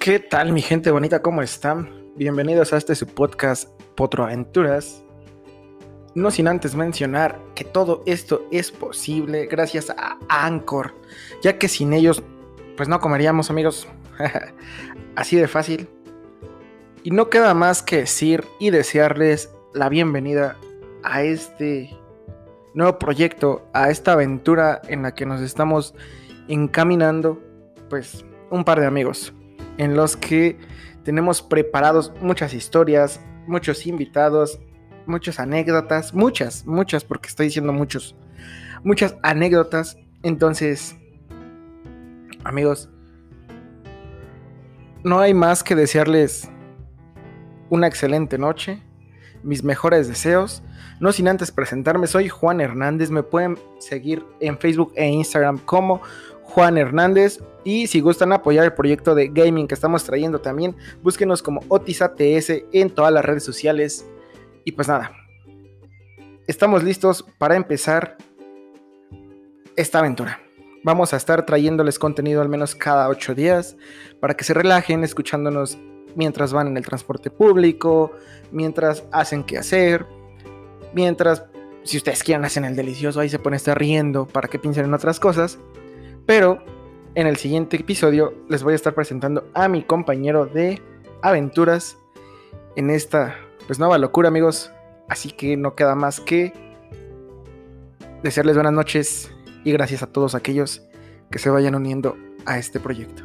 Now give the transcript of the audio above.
¿Qué tal mi gente bonita? ¿Cómo están? Bienvenidos a este su podcast Potro Aventuras. No sin antes mencionar que todo esto es posible gracias a Anchor, ya que sin ellos pues no comeríamos amigos. Así de fácil. Y no queda más que decir y desearles la bienvenida a este nuevo proyecto, a esta aventura en la que nos estamos encaminando, pues un par de amigos en los que tenemos preparados muchas historias, muchos invitados, muchas anécdotas, muchas, muchas, porque estoy diciendo muchos, muchas anécdotas. Entonces, amigos, no hay más que desearles una excelente noche, mis mejores deseos. No sin antes presentarme, soy Juan Hernández, me pueden seguir en Facebook e Instagram como Juan Hernández. Y si gustan apoyar el proyecto de gaming que estamos trayendo también, búsquenos como OtisATS en todas las redes sociales. Y pues nada, estamos listos para empezar esta aventura. Vamos a estar trayéndoles contenido al menos cada ocho días para que se relajen escuchándonos mientras van en el transporte público, mientras hacen qué hacer, mientras, si ustedes quieren, hacen el delicioso, ahí se pone a estar riendo para que piensen en otras cosas. Pero en el siguiente episodio les voy a estar presentando a mi compañero de aventuras en esta pues nueva locura, amigos. Así que no queda más que desearles buenas noches y gracias a todos aquellos que se vayan uniendo a este proyecto.